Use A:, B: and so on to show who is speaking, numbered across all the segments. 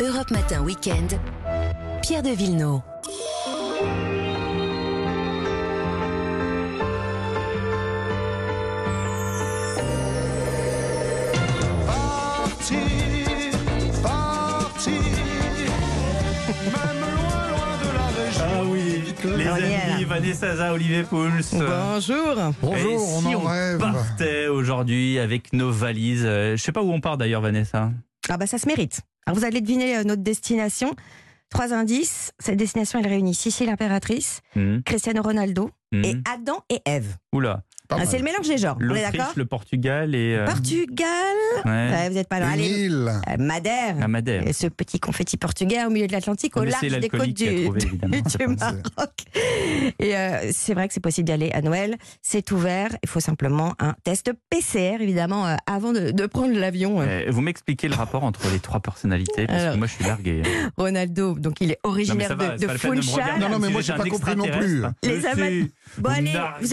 A: Europe Matin Weekend, Pierre de Villeneuve.
B: Parti, parti, même loin, loin de la région.
C: Ah oui, les
D: Gabriel.
C: amis, Vanessa Za, Olivier Pouls.
D: Bonjour.
C: Et
B: Bonjour,
C: si
B: on
C: partait aujourd'hui avec nos valises euh, Je sais pas où on part d'ailleurs, Vanessa.
D: Ah bah ça se mérite. Alors vous allez deviner euh, notre destination. Trois indices. Cette destination, elle réunit Sicile impératrice,
C: Hmm,
D: Cristiano Ronaldo
C: hmm.
D: et Adam et Ève.
C: Oula,
D: Ah, c'est le mélange des genres. On est
C: l'Autriche,
D: d'accord
C: le Portugal et euh,
D: Portugal.
C: ouais,
D: Ouais, vous n'êtes pas loin.
B: Une
D: Allez,
B: île.
D: euh, Madère.
C: la Madère.
D: Et ce petit confetti portugais au milieu de l'Atlantique, au
C: Mais c'est
D: large des côtes
C: l'alcoolique qui a
D: du,
C: trouvé,
D: du-
C: évidemment.
D: du Maroc. Et euh, c'est vrai que c'est possible d'y aller à Noël. C'est ouvert. Il faut simplement un test PCR, évidemment, euh, avant de, de prendre l'avion. euh.
C: Euh, Vous m'expliquez le rapport entre les trois personnalités parce que moi je suis largué.
D: Ronaldo, donc il est originaire de, de Funchal.
B: Non, non, mais moi,
C: j'étais
B: j'ai pas compris non plus.
C: extraterrestre.
D: Les
C: Je
D: amateurs- Bon,
C: vous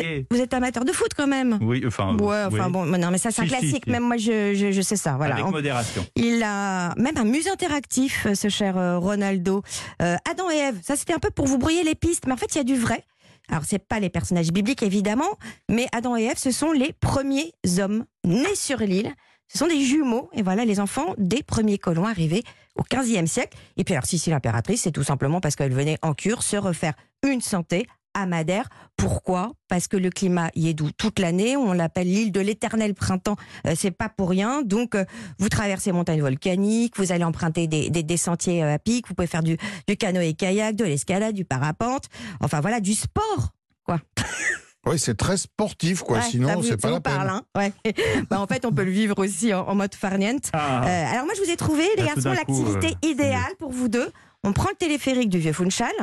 D: allez, êtes, vous êtes amateur de foot quand même.
C: Oui, enfin.
D: Ouais, enfin
C: oui.
D: bon, non, mais ça c'est un
C: Si, si,
D: classique.
C: si.
D: Même moi, je, je, je sais ça. Voilà.
C: Avec
D: On-
C: modération.
D: Il a même un musée interactif, euh, ce cher euh, Ronaldo. Euh, Adam et Ève, ça c'était un peu pour vous brouiller les pistes, mais en fait il y a du vrai. Alors c'est pas les personnages bibliques évidemment, mais Adam et Ève, ce sont les premiers hommes nés sur l'île. Ce sont des jumeaux, et voilà les enfants des premiers colons arrivés au 15e siècle. Et puis alors Sicile l'impératrice, c'est tout simplement parce qu'elle venait en cure se refaire une santé à Madère. Pourquoi? Parce que le climat y est doux toute l'année. On l'appelle l'île de l'éternel printemps. Euh, c'est pas pour rien. Donc, euh, vous traversez les montagnes volcaniques, vous allez emprunter des, des, des sentiers euh, à pic, vous pouvez faire du, du canoë-kayak, de l'escalade, du parapente. Enfin voilà, du sport.
B: Oui, c'est très sportif, quoi.
D: Ouais,
B: Sinon, c'est
D: ça
B: pas la peine.
D: parle, hein Ouais. Bah, en fait, on peut le vivre aussi en, en mode farniente.
C: Ah,
D: Euh, alors moi, je vous ai trouvé, les garçons, l'activité
C: euh,
D: idéale pour vous deux. On prend le téléphérique du vieux Funchal,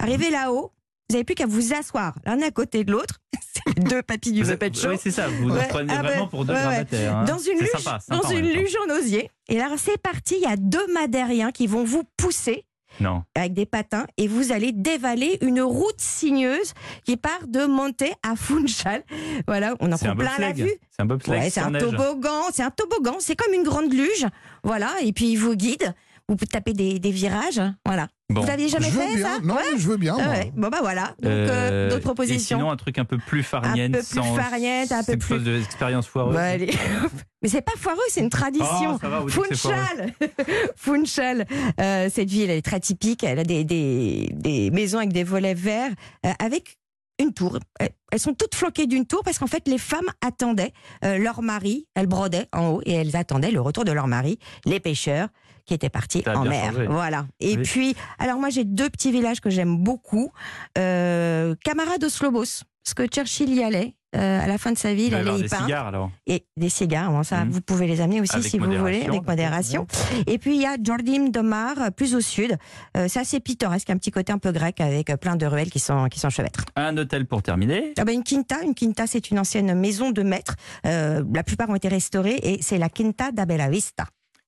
D: arrivé là-haut, vous n'avez plus qu'à vous asseoir l'un à côté de l'autre. C'est deux papilles du
C: oui, c'est ça. Vous
D: Ouais,
C: prenez
D: ah
C: vraiment pour deux
D: ouais,
C: gravataires. hein.
D: Dans une luge,
C: sympa, sympa
D: dans une
C: temps.
D: luge en osier. Et là, c'est parti. Il y a deux madériens qui vont vous pousser
C: Non.
D: avec des patins et vous allez dévaler une route sinueuse qui part de Monte à Funchal. Voilà, on en prend plein la vue.
C: C'est un bobsleigh
D: Ouais, c'est un
C: neige.
D: toboggan, c'est un toboggan, c'est comme une grande luge. Voilà, et puis il vous guide. Vous pouvez taper des, des virages. Voilà.
C: Bon.
D: Vous l'aviez jamais
B: je
D: fait
B: bien.
D: ça
B: Non,
D: Ouais.
B: je veux bien.
D: Ouais. Bon bah voilà. Donc euh,
C: Euh,
D: d'autres
C: Et
D: propositions.
C: sinon, un truc un peu plus farnienne.
D: Un peu plus
C: sans
D: farniente, un peu plus-
C: de l'expérience foireuse.
D: Bah, allez. Mais c'est pas foireux, c'est une tradition.
C: Oh, va,
D: Funchal, Funchal. Euh, cette ville, elle est très typique. Elle a des, des, des maisons avec des volets verts, euh, avec une tour. Elles sont toutes flanquées d'une tour parce qu'en fait, les femmes attendaient euh, leur mari. Elles brodaient en haut et elles attendaient le retour de leur mari, les pêcheurs qui étaient partis en mer.
C: changé.
D: Voilà. Et
C: Oui.
D: puis, alors moi, j'ai deux petits villages que j'aime beaucoup. Euh, Camara dos Lobos, parce que Churchill y allait. Euh, à la fin de sa vie, il allait y
C: des
D: peindre
C: cigares alors.
D: et des cigares. Bon, ça,
C: Mhm.
D: vous pouvez les amener aussi
C: Avec
D: si vous voulez, avec modération. Et puis il y a Jordim de Mar, euh, plus au sud. Euh, c'est assez pittoresque, un petit côté un peu grec avec euh, plein de ruelles qui sont qui sont chevêtres.
C: Un hôtel pour terminer.
D: Ah ben, une quinta, une quinta, c'est une ancienne maison de maître. Euh, la plupart ont été restaurées et c'est la Quinta da Bella Vista.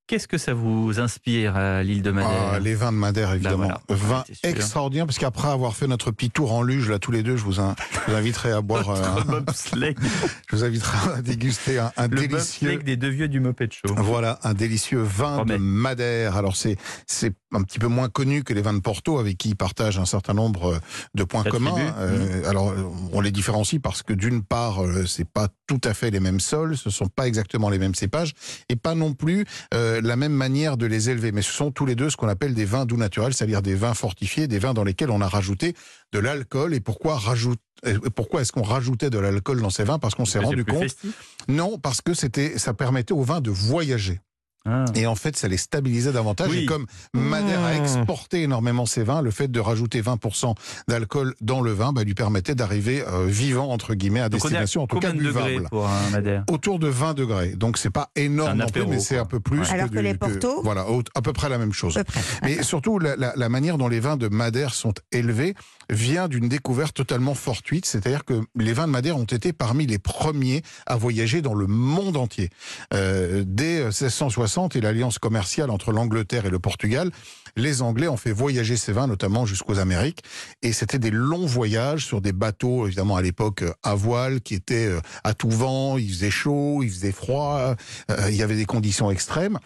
C: Qu'est-ce que ça vous inspire à l'île de Madère
B: Ah, les vins de Madère, évidemment.
C: voilà.
B: Vins extraordinaires, parce qu'après avoir fait notre petit tour en luge, là, tous les deux, je vous, in- je vous inviterai à boire. euh,
C: Votre bobsleigh.
B: je vous inviterai à déguster un, un
C: Le
B: délicieux.
C: des deux vieux du Muppet Show.
B: Voilà, un délicieux vin
C: Promets.
B: de Madère. Alors, c'est, c'est un petit peu moins connu que les vins de Porto, avec qui ils partagent un certain nombre euh, de points communs. Euh, Alors, on les différencie parce que d'une part, euh, c'est pas tout à fait les mêmes sols, ce sont pas exactement les mêmes cépages, et pas non plus euh, la même manière de les élever. Mais ce sont tous les deux ce qu'on appelle des vins doux naturels, c'est-à-dire des vins fortifiés, des vins dans lesquels on a rajouté de l'alcool. Et pourquoi rajoute euh, pourquoi est-ce qu'on rajoutait de l'alcool dans ces vins? Parce qu'on s'est rendu compte.
C: festif.
B: Non, parce que c'était, ça permettait aux vins de voyager.
C: Ah.
B: Et en fait, ça les stabilisait davantage.
C: Oui.
B: Et comme Madère a
D: Mmh.
B: exporté énormément ses vins, le fait de rajouter 20% d'alcool dans le vin bah, lui permettait d'arriver euh, vivant, entre guillemets, à
C: Donc
B: destination, en tout cas
C: combien de degrés
B: buvable.
C: pour un Madère
B: Autour de 20 degrés. Donc c'est pas énorme non plus,
C: apéro,
B: mais c'est un peu plus.
C: Ouais.
D: Alors que
B: du-
D: les Porto
B: Voilà, à peu près la même chose. Mais surtout, la, la- la manière dont les vins de Madère sont élevés vient d'une découverte totalement fortuite. C'est-à-dire que les vins de Madère ont été parmi les premiers à voyager dans le monde entier. Euh, dès 1660 et l'alliance commerciale entre l'Angleterre et le Portugal, les Anglais ont fait voyager ces vins, notamment jusqu'aux Amériques. Et c'était des longs voyages sur des bateaux, évidemment à l'époque euh, à voile, qui étaient euh, à tout vent, il faisait chaud, il faisait froid, euh, il y avait des conditions extrêmes.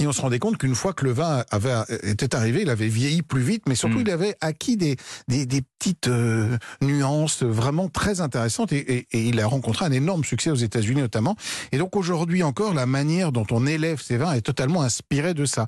B: Et on se rendait compte qu'une fois que le vin avait, était arrivé, il avait vieilli plus vite, mais surtout
C: Mm.
B: il avait acquis des, des, des petites euh, nuances vraiment très intéressantes et, et- et il a rencontré un énorme succès aux États-Unis notamment. Et donc aujourd'hui encore, la manière dont on élève ces vins est totalement inspirée de ça.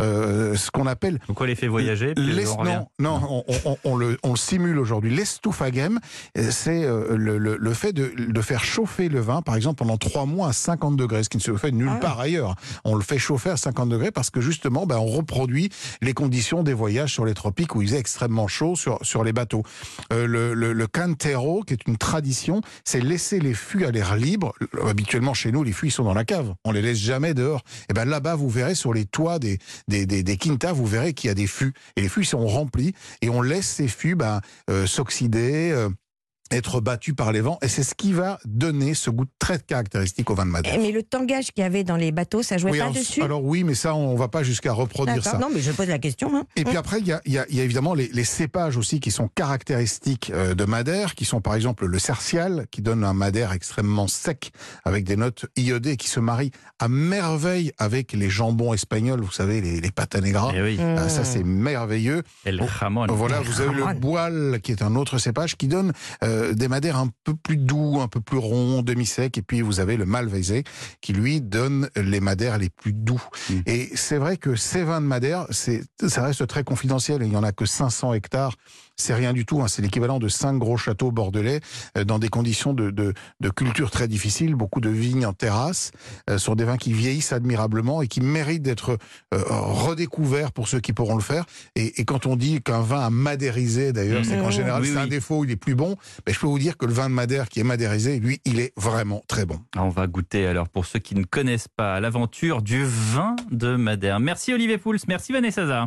B: Euh, ce qu'on appelle
C: Donc on les fait voyager puis on revient.
B: non, non, on, on- on le, on le simule aujourd'hui. L'estouphagem, euh, c'est le, le- le fait de, de faire chauffer le vin, par exemple, pendant trois mois à 50 degrés, ce qui ne se fait nulle
D: Ah
B: part ailleurs. On le fait chauffer à 50 degrés parce que justement, ben, on reproduit les conditions des voyages sur les tropiques où il faisait extrêmement chaud sur, les bateaux. Euh, le, le, cantero, qui est une tradition, c'est laisser les fûts à l'air libre. Habituellement, chez nous, les fûts, sont dans la cave. On les laisse jamais dehors. Et ben là-bas, vous verrez sur les toits des quintas, vous verrez qu'il y a des fûts. Et les fûts, ils sont remplis. Et on laisse ces fûts ben, euh, s'oxyder, euh, être battus par les vents. Et c'est ce qui va donner ce goût très caractéristique au vin de Madère.
D: Eh, Mais le tangage qu'il y avait dans les bateaux, ça jouait
B: Oui,
D: pas
B: alors,
D: dessus
B: alors oui, mais ça, on va pas jusqu'à reproduire ça.
D: Non, mais je pose la question. hein.
B: Et puis après, il y a, il y a- il y a évidemment les, les cépages aussi qui sont caractéristiques euh, de Madère, qui sont par exemple le cercial, qui donne un Madère extrêmement sec, avec des notes iodées, qui se marient à merveille avec les jambons espagnols, vous savez, les, les pâtes.
C: Eh oui,
B: Ah, ça,
D: Mmh.
B: c'est merveilleux.
C: El
B: Oh,
C: Jamón.
B: Voilà, vous avez le boile, qui est un autre cépage, qui donne euh, des madères un peu plus doux, un peu plus ronds, demi-secs. Et puis, vous avez le malvaisé, qui lui donne les madères les plus doux.
C: Mm.
B: Et c'est vrai que ces vins de madère, ça reste très confidentiel. Il n'y en a que 500 hectares. C'est rien du tout. hein. C'est l'équivalent de cinq gros châteaux bordelais euh, dans des conditions de, de, de culture très difficiles. Beaucoup de vignes en terrasse euh, sur des vins qui vieillissent admirablement et qui méritent d'être euh, redécouverts pour ceux qui pourront le faire. Et, et quand on dit qu'un vin a madérisé, d'ailleurs,
C: Mmh.
B: c'est qu'en général,
C: Oui,
B: c'est un
C: oui.
B: défaut, il est plus bon. Mais je peux vous dire que le vin de Madère qui est madérisé, lui, il est vraiment très bon.
C: On va goûter alors pour ceux qui ne connaissent pas l'aventure du vin de Madère. Merci Olivier Pouls, merci Vanessa Zah.